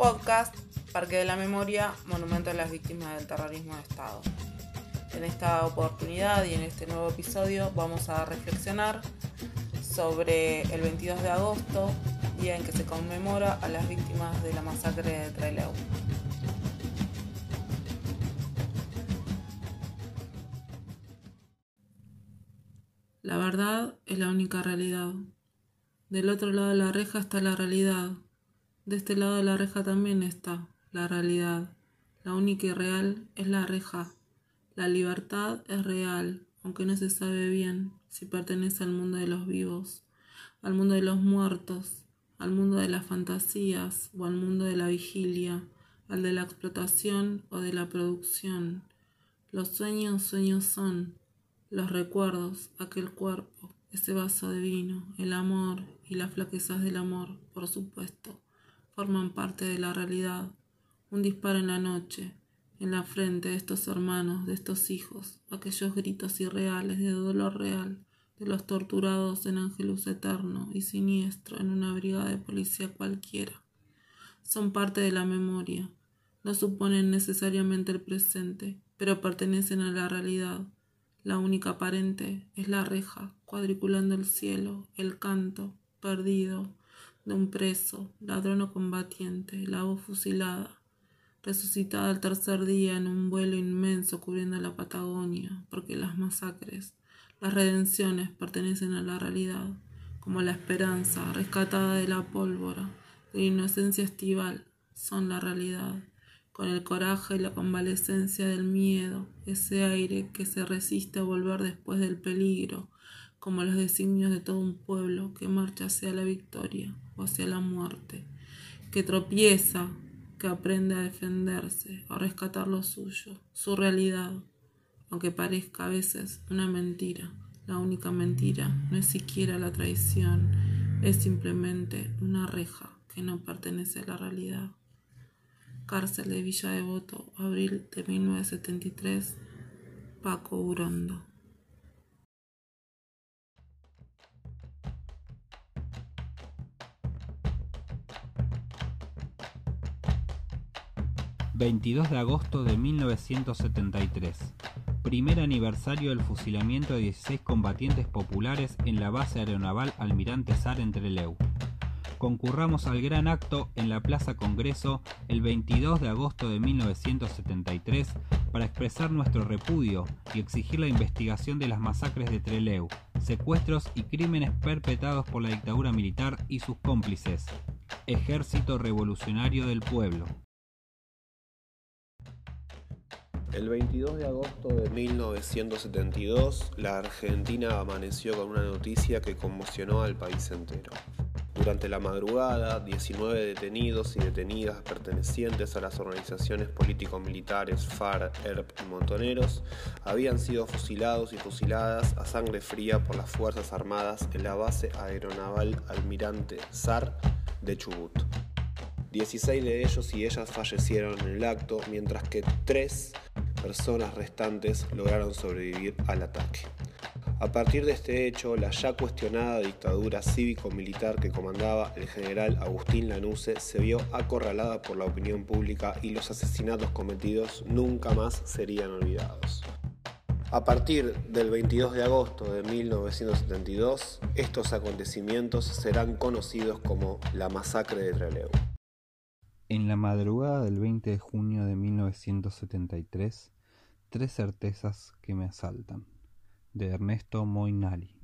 Podcast, Parque de la Memoria, Monumento a las Víctimas del Terrorismo de Estado. En esta oportunidad y en este nuevo episodio vamos a reflexionar sobre el 22 de agosto, día en que se conmemora a las víctimas de la masacre de Trelew. La verdad es la única realidad. Del otro lado de la reja está la realidad. De este lado de la reja también está la realidad. La única y real es la reja. La libertad es real, aunque no se sabe bien si pertenece al mundo de los vivos, al mundo de los muertos, al mundo de las fantasías o al mundo de la vigilia, al de la explotación o de la producción. Los sueños sueños son, los recuerdos, aquel cuerpo, ese vaso de vino, el amor y las flaquezas del amor, por supuesto, forman parte de la realidad. Un disparo en la noche, en la frente de estos hermanos, de estos hijos, aquellos gritos irreales de dolor real, de los torturados en Ángelus eterno y siniestro en una brigada de policía cualquiera. Son parte de la memoria, no suponen necesariamente el presente, pero pertenecen a la realidad la única aparente es la reja, cuadriculando el cielo, el canto, perdido, un preso, ladrón o combatiente, la voz fusilada, resucitada al tercer día en un vuelo inmenso cubriendo la Patagonia, porque las masacres, las redenciones pertenecen a la realidad, como la esperanza rescatada de la pólvora, de la inocencia estival, son la realidad. Con el coraje y la convalescencia del miedo, ese aire que se resiste a volver después del peligro, como los designios de todo un pueblo que marcha hacia la victoria hacia la muerte, que tropieza, que aprende a defenderse, a rescatar lo suyo, su realidad, aunque parezca a veces una mentira. La única mentira no es siquiera la traición, es simplemente una reja que no pertenece a la realidad. Cárcel de Villa Devoto, abril de 1973, Paco Urondo. ...22 de agosto de 1973... ...primer aniversario del fusilamiento de 16 combatientes populares... ...en la base aeronaval Almirante Sar en Trelew concurramos al gran acto en la Plaza Congreso el 22 de agosto de 1973 para expresar nuestro repudio y exigir la investigación de las masacres de Trelew, secuestros y crímenes perpetrados por la dictadura militar y sus cómplices. Ejército Revolucionario del Pueblo. El 22 de agosto de 1972, la Argentina amaneció con una noticia que conmocionó al país entero. Durante la madrugada, 19 detenidos y detenidas pertenecientes a las organizaciones político-militares FARC, ERP y Montoneros habían sido fusilados y fusiladas a sangre fría por las Fuerzas Armadas en la base aeronaval Almirante SAR de Chubut. 16 de ellos y ellas fallecieron en el acto, mientras que tres personas restantes lograron sobrevivir al ataque. A partir de este hecho, la ya cuestionada dictadura cívico-militar que comandaba el general Agustín Lanusse se vio acorralada por la opinión pública y los asesinatos cometidos nunca más serían olvidados. A partir del 22 de agosto de 1972, estos acontecimientos serán conocidos como la masacre de Trelew. En la madrugada del 20 de junio de 1973, tres certezas que me asaltan de Ernesto Moinali.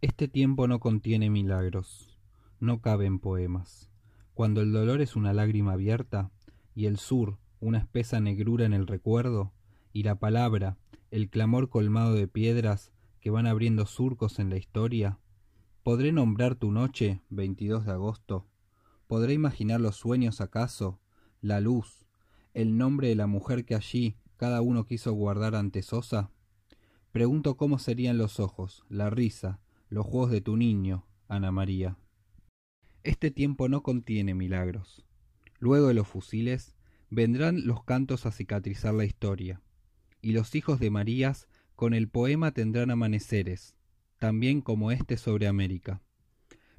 Este tiempo no contiene milagros, no caben poemas. Cuando el dolor es una lágrima abierta, y el sur una espesa negrura en el recuerdo, y la palabra, el clamor colmado de piedras que van abriendo surcos en la historia, ¿podré nombrar tu noche, 22 de agosto? ¿Podré imaginar los sueños acaso? La luz, el nombre de la mujer que allí cada uno quiso guardar ante Sosa? Pregunto cómo serían los ojos, la risa, los juegos de tu niño, Ana María. Este tiempo no contiene milagros. Luego de los fusiles, vendrán los cantos a cicatrizar la historia, y los hijos de Marías con el poema tendrán amaneceres, también como este sobre América.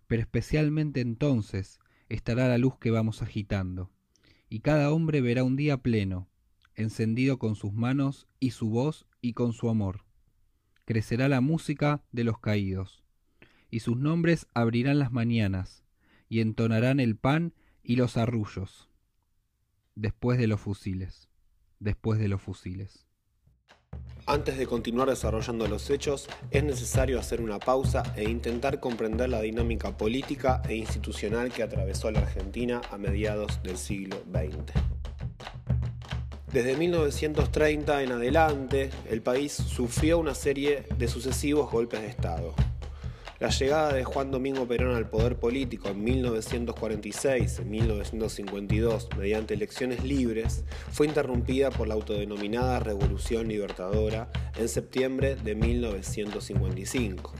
Pero especialmente entonces, estará la luz que vamos agitando, y cada hombre verá un día pleno, encendido con sus manos y su voz y con su amor. Crecerá la música de los caídos, y sus nombres abrirán las mañanas, y entonarán el pan y los arrullos, después de los fusiles, después de los fusiles. Antes de continuar desarrollando los hechos, es necesario hacer una pausa e intentar comprender la dinámica política e institucional que atravesó la Argentina a mediados del siglo XX. Desde 1930 en adelante, el país sufrió una serie de sucesivos golpes de Estado. La llegada de Juan Domingo Perón al poder político en 1946 y 1952 mediante elecciones libres fue interrumpida por la autodenominada Revolución Libertadora en septiembre de 1955.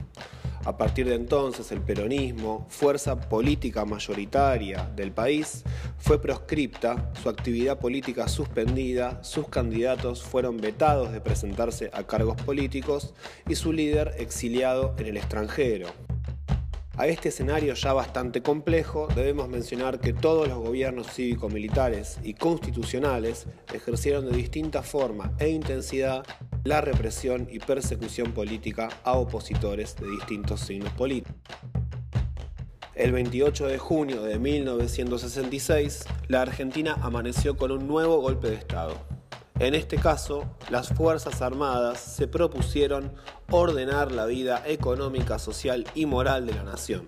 A partir de entonces, el peronismo, fuerza política mayoritaria del país, fue proscripta, su actividad política suspendida, sus candidatos fueron vetados de presentarse a cargos políticos y su líder exiliado en el extranjero. A este escenario ya bastante complejo, debemos mencionar que todos los gobiernos cívico-militares y constitucionales ejercieron de distinta forma e intensidad la represión y persecución política a opositores de distintos signos políticos. El 28 de junio de 1966, la Argentina amaneció con un nuevo golpe de Estado. En este caso, las Fuerzas Armadas se propusieron ordenar la vida económica, social y moral de la nación.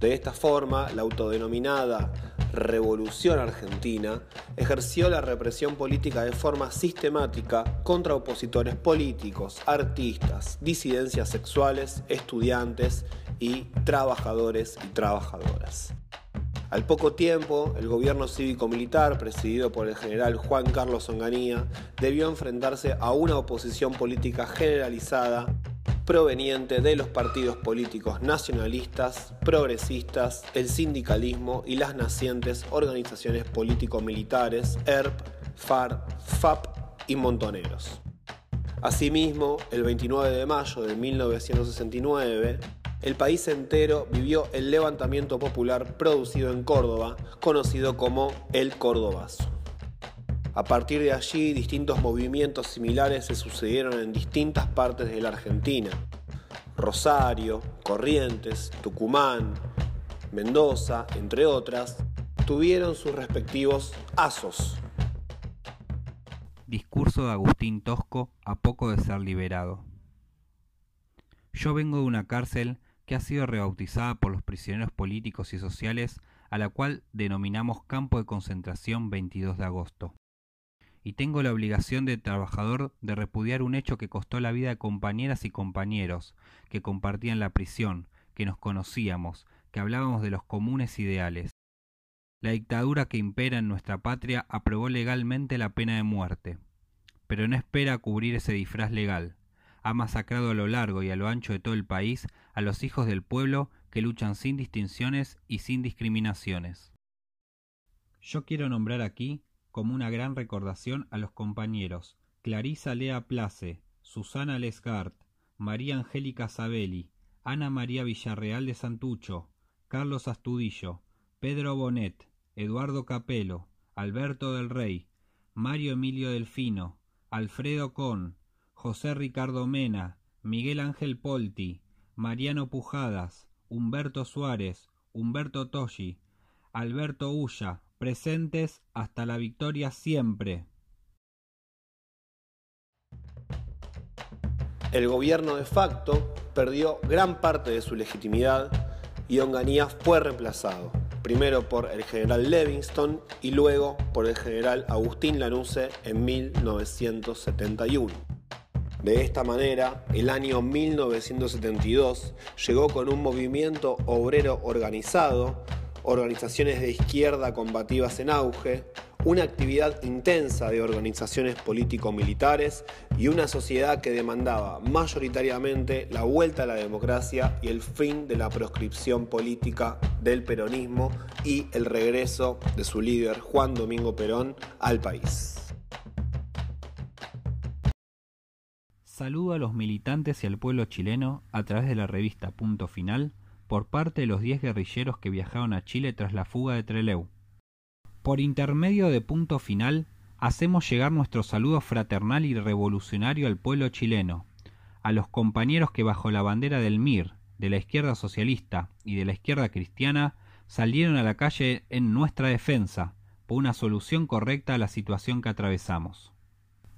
De esta forma, la autodenominada Revolución Argentina ejerció la represión política de forma sistemática contra opositores políticos, artistas, disidencias sexuales, estudiantes y trabajadores y trabajadoras. Al poco tiempo, el gobierno cívico-militar, presidido por el general Juan Carlos Onganía, debió enfrentarse a una oposición política generalizada proveniente de los partidos políticos nacionalistas, progresistas, el sindicalismo y las nacientes organizaciones político-militares ERP, FAR, FAP y Montoneros. Asimismo, el 29 de mayo de 1969, el país entero vivió el levantamiento popular producido en Córdoba, conocido como el Cordobazo. A partir de allí, distintos movimientos similares se sucedieron en distintas partes de la Argentina. Rosario, Corrientes, Tucumán, Mendoza, entre otras, tuvieron sus respectivos asos. Discurso de Agustín Tosco a poco de ser liberado. Yo vengo de una cárcel que ha sido rebautizada por los prisioneros políticos y sociales a la cual denominamos Campo de Concentración 22 de agosto. Y tengo la obligación de trabajador de repudiar un hecho que costó la vida de compañeras y compañeros que compartían la prisión, que nos conocíamos, que hablábamos de los comunes ideales. La dictadura que impera en nuestra patria aprobó legalmente la pena de muerte, pero no espera cubrir ese disfraz legal ha masacrado a lo largo y a lo ancho de todo el país a los hijos del pueblo que luchan sin distinciones y sin discriminaciones. Yo quiero nombrar aquí como una gran recordación a los compañeros Clarisa Lea Place, Susana Lesgart, María Angélica Sabelli, Ana María Villarreal de Santucho, Carlos Astudillo, Pedro Bonet, Eduardo Capelo, Alberto del Rey, Mario Emilio Delfino, Alfredo Con, José Ricardo Mena, Miguel Ángel Polti, Mariano Pujadas, Humberto Suárez, Humberto Toshi, Alberto Ulla, presentes hasta la victoria siempre. El gobierno de facto perdió gran parte de su legitimidad y Onganía fue reemplazado, primero por el general Levingston y luego por el general Agustín Lanuse en 1971. De esta manera, el año 1972 llegó con un movimiento obrero organizado, organizaciones de izquierda combativas en auge, una actividad intensa de organizaciones político-militares y una sociedad que demandaba mayoritariamente la vuelta a la democracia y el fin de la proscripción política del peronismo y el regreso de su líder Juan Domingo Perón al país. Saludo a los militantes y al pueblo chileno a través de la revista Punto Final por parte de los diez guerrilleros que viajaron a Chile tras la fuga de Trelew. Por intermedio de punto final, hacemos llegar nuestro saludo fraternal y revolucionario al pueblo chileno, a los compañeros que bajo la bandera del MIR, de la izquierda socialista y de la izquierda cristiana salieron a la calle en nuestra defensa por una solución correcta a la situación que atravesamos.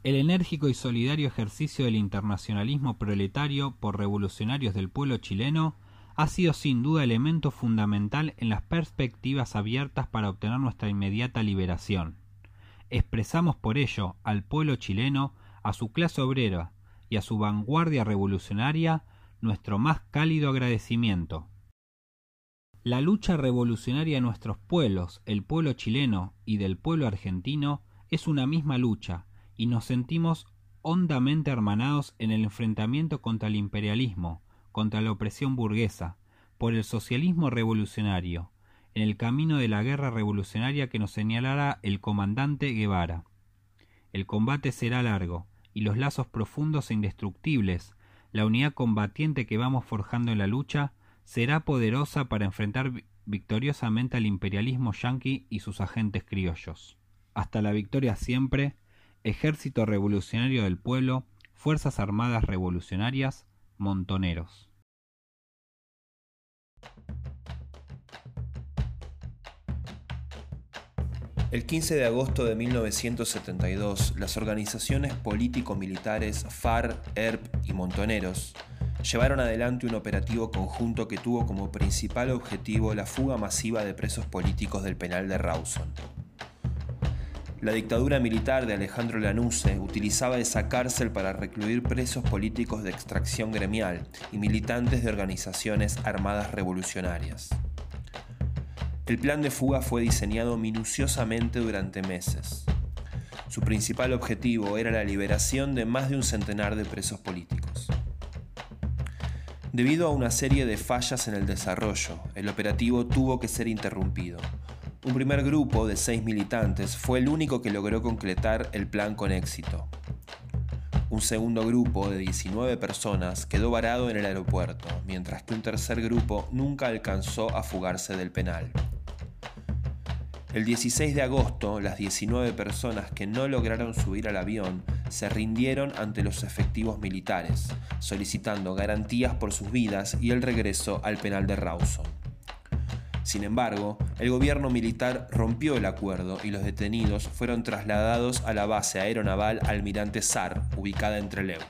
El enérgico y solidario ejercicio del internacionalismo proletario por revolucionarios del pueblo chileno ha sido sin duda elemento fundamental en las perspectivas abiertas para obtener nuestra inmediata liberación. Expresamos por ello al pueblo chileno, a su clase obrera y a su vanguardia revolucionaria nuestro más cálido agradecimiento. La lucha revolucionaria de nuestros pueblos, el pueblo chileno y del pueblo argentino, es una misma lucha, y nos sentimos hondamente hermanados en el enfrentamiento contra el imperialismo, contra la opresión burguesa, por el socialismo revolucionario, en el camino de la guerra revolucionaria que nos señalará el comandante Guevara. El combate será largo, y los lazos profundos e indestructibles, la unidad combatiente que vamos forjando en la lucha, será poderosa para enfrentar victoriosamente al imperialismo yanqui y sus agentes criollos. Hasta la victoria siempre, Ejército Revolucionario del Pueblo, Fuerzas Armadas Revolucionarias, Montoneros. El 15 de agosto de 1972, las organizaciones político-militares FAR, ERP y Montoneros llevaron adelante un operativo conjunto que tuvo como principal objetivo la fuga masiva de presos políticos del penal de Rawson. La dictadura militar de Alejandro Lanusse utilizaba esa cárcel para recluir presos políticos de extracción gremial y militantes de organizaciones armadas revolucionarias. El plan de fuga fue diseñado minuciosamente durante meses. Su principal objetivo era la liberación de más de un centenar de presos políticos. Debido a una serie de fallas en el desarrollo, el operativo tuvo que ser interrumpido. Un primer grupo de seis militantes fue el único que logró concretar el plan con éxito. Un segundo grupo de 19 personas quedó varado en el aeropuerto, mientras que un tercer grupo nunca alcanzó a fugarse del penal. El 16 de agosto, las 19 personas que no lograron subir al avión se rindieron ante los efectivos militares, solicitando garantías por sus vidas y el regreso al penal de Rawson. Sin embargo, el gobierno militar rompió el acuerdo y los detenidos fueron trasladados a la base aeronaval Almirante Sar, ubicada en Trelew.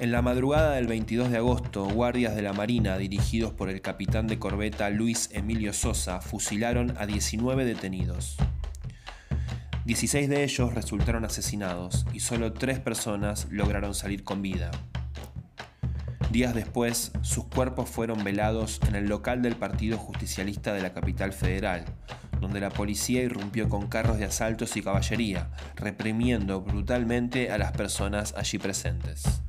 En la madrugada del 22 de agosto, guardias de la Marina, dirigidos por el capitán de corbeta Luis Emilio Sosa, fusilaron a 19 detenidos. 16 de ellos resultaron asesinados y solo tres personas lograron salir con vida. Días después, sus cuerpos fueron velados en el local del Partido Justicialista de la capital federal, donde la policía irrumpió con carros de asaltos y caballería, reprimiendo brutalmente a las personas allí presentes.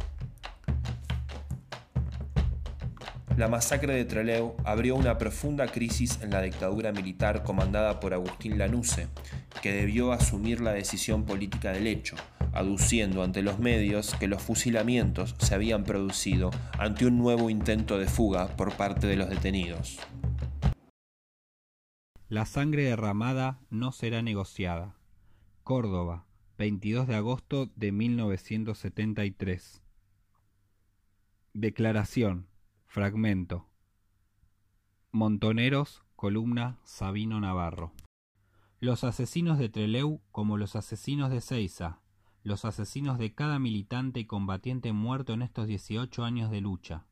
La masacre de Trelew abrió una profunda crisis en la dictadura militar comandada por Agustín Lanusse, que debió asumir la decisión política del hecho, aduciendo ante los medios que los fusilamientos se habían producido ante un nuevo intento de fuga por parte de los detenidos. La sangre derramada no será negociada. Córdoba, 22 de agosto de 1973. Declaración Fragmento. Montoneros, columna Sabino Navarro. Los asesinos de Treleu como los asesinos de Ceiza, los asesinos de cada militante y combatiente muerto en estos 18 años de lucha.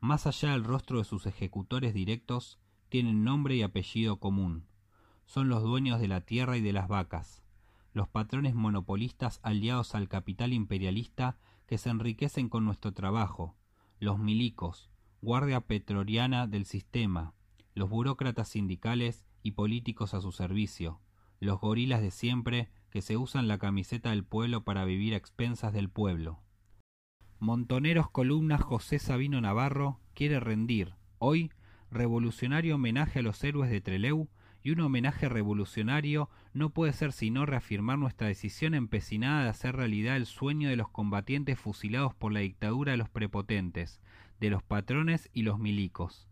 Más allá del rostro de sus ejecutores directos, tienen nombre y apellido común. Son los dueños de la tierra y de las vacas, los patrones monopolistas aliados al capital imperialista que se enriquecen con nuestro trabajo, los milicos, guardia petroliana del sistema, los burócratas sindicales y políticos a su servicio, los gorilas de siempre que se usan la camiseta del pueblo para vivir a expensas del pueblo. Montoneros Columnas José Sabino Navarro quiere rendir, hoy, revolucionario homenaje a los héroes de Treleu y un homenaje revolucionario no puede ser sino reafirmar nuestra decisión empecinada de hacer realidad el sueño de los combatientes fusilados por la dictadura de los prepotentes, de los patrones y los milicos.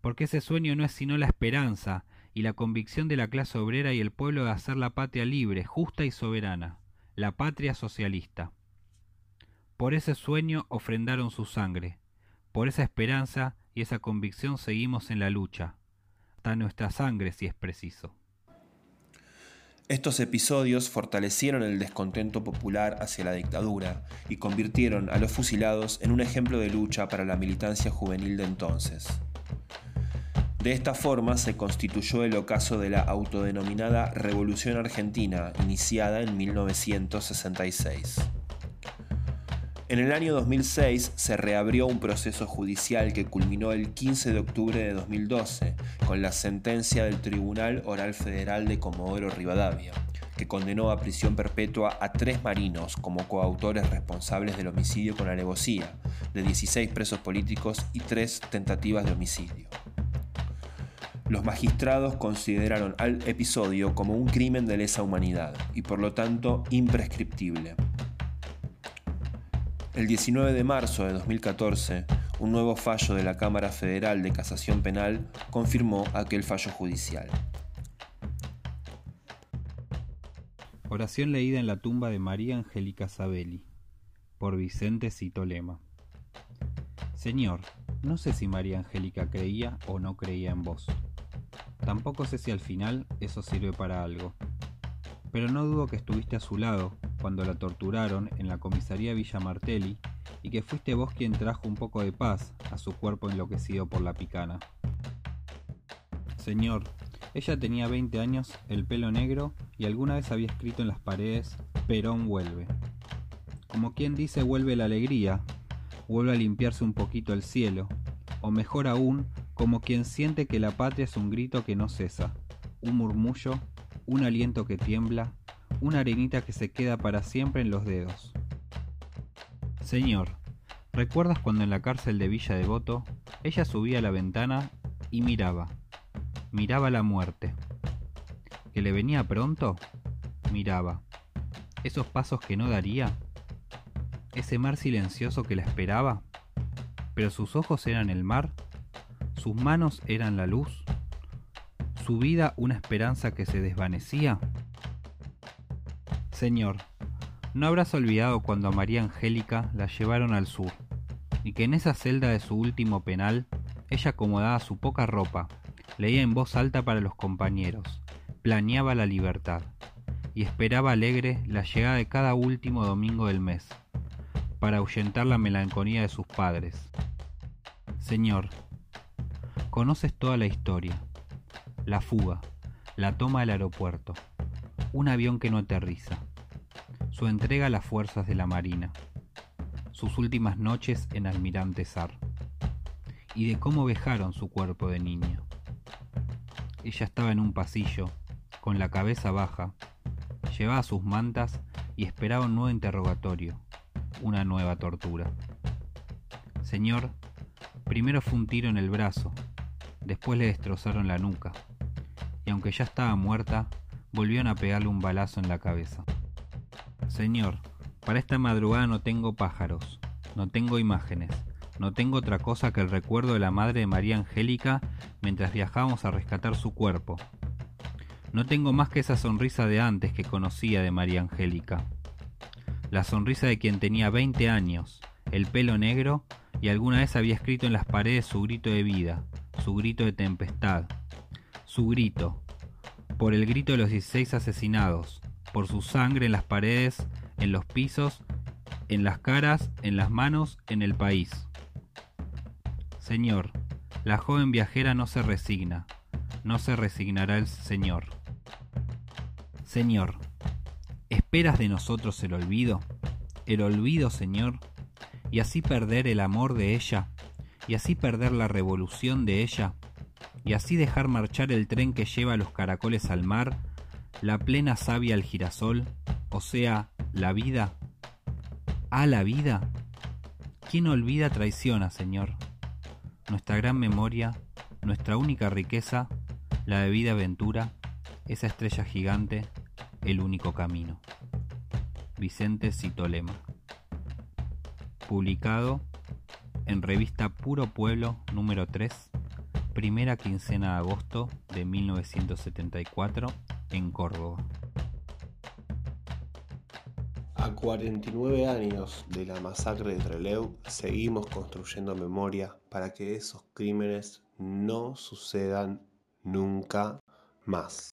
Porque ese sueño no es sino la esperanza y la convicción de la clase obrera y el pueblo de hacer la patria libre, justa y soberana, la patria socialista. Por ese sueño ofrendaron su sangre, por esa esperanza y esa convicción seguimos en la lucha, hasta nuestra sangre si es preciso. Estos episodios fortalecieron el descontento popular hacia la dictadura y convirtieron a los fusilados en un ejemplo de lucha para la militancia juvenil de entonces. De esta forma se constituyó el ocaso de la autodenominada Revolución Argentina, iniciada en 1966. En el año 2006 se reabrió un proceso judicial que culminó el 15 de octubre de 2012 con la sentencia del Tribunal Oral Federal de Comodoro Rivadavia, que condenó a prisión perpetua a tres marinos como coautores responsables del homicidio con alevosía, de 16 presos políticos y tres tentativas de homicidio. Los magistrados consideraron al episodio como un crimen de lesa humanidad y por lo tanto imprescriptible. El 19 de marzo de 2014, un nuevo fallo de la Cámara Federal de Casación Penal confirmó aquel fallo judicial. Oración leída en la tumba de María Angélica Sabelli, por Vicente Citolema. Señor, no sé si María Angélica creía o no creía en vos. Tampoco sé si al final eso sirve para algo. Pero no dudo que estuviste a su lado cuando la torturaron en la comisaría Villa Martelli y que fuiste vos quien trajo un poco de paz a su cuerpo enloquecido por la picana. Señor, ella tenía 20 años, el pelo negro y alguna vez había escrito en las paredes Perón vuelve. Como quien dice vuelve la alegría, vuelve a limpiarse un poquito el cielo, o mejor aún, como quien siente que la patria es un grito que no cesa, un murmullo, un aliento que tiembla, una arenita que se queda para siempre en los dedos. Señor, ¿recuerdas cuando en la cárcel de Villa Devoto ella subía a la ventana y miraba? Miraba la muerte. ¿Que le venía pronto? Miraba. ¿Esos pasos que no daría? ¿Ese mar silencioso que la esperaba? ¿Pero sus ojos eran el mar? ¿Sus manos eran la luz? ¿Su vida una esperanza que se desvanecía? Señor, ¿no habrás olvidado cuando a María Angélica la llevaron al sur, y que en esa celda de su último penal, ella acomodaba su poca ropa, leía en voz alta para los compañeros, planeaba la libertad, y esperaba alegre la llegada de cada último domingo del mes, para ahuyentar la melancolía de sus padres? Señor, conoces toda la historia, la fuga, la toma del aeropuerto, un avión que no aterriza, su entrega a las fuerzas de la Marina, sus últimas noches en Almirante Sar, y de cómo vejaron su cuerpo de niño. Ella estaba en un pasillo, con la cabeza baja, llevaba sus mantas y esperaba un nuevo interrogatorio, una nueva tortura. Señor, primero fue un tiro en el brazo, después le destrozaron la nuca, y aunque ya estaba muerta, volvieron a pegarle un balazo en la cabeza. Señor, para esta madrugada no tengo pájaros, no tengo imágenes, no tengo otra cosa que el recuerdo de la madre de María Angélica mientras viajábamos a rescatar su cuerpo. No tengo más que esa sonrisa de antes que conocía de María Angélica. La sonrisa de quien tenía 20 años, el pelo negro y alguna vez había escrito en las paredes su grito de vida, su grito de tempestad, su grito, por el grito de los 16 asesinados, por su sangre en las paredes, en los pisos, en las caras, en las manos, en el país. Señor, la joven viajera no se resigna, no se resignará el Señor. Señor, ¿esperas de nosotros el olvido? El olvido, Señor, y así perder el amor de ella, y así perder la revolución de ella, y así dejar marchar el tren que lleva los caracoles al mar, la plena savia al girasol, o sea, la vida. ¿A la vida? ¿Quién olvida traiciona, Señor? Nuestra gran memoria, nuestra única riqueza, la de vida aventura, esa estrella gigante, el único camino. Vicente Citolema. Publicado en revista Puro Pueblo número 3, primera quincena de agosto de 1974, en Córdoba. A 49 años de la masacre de Trelew, seguimos construyendo memoria para que esos crímenes no sucedan nunca más.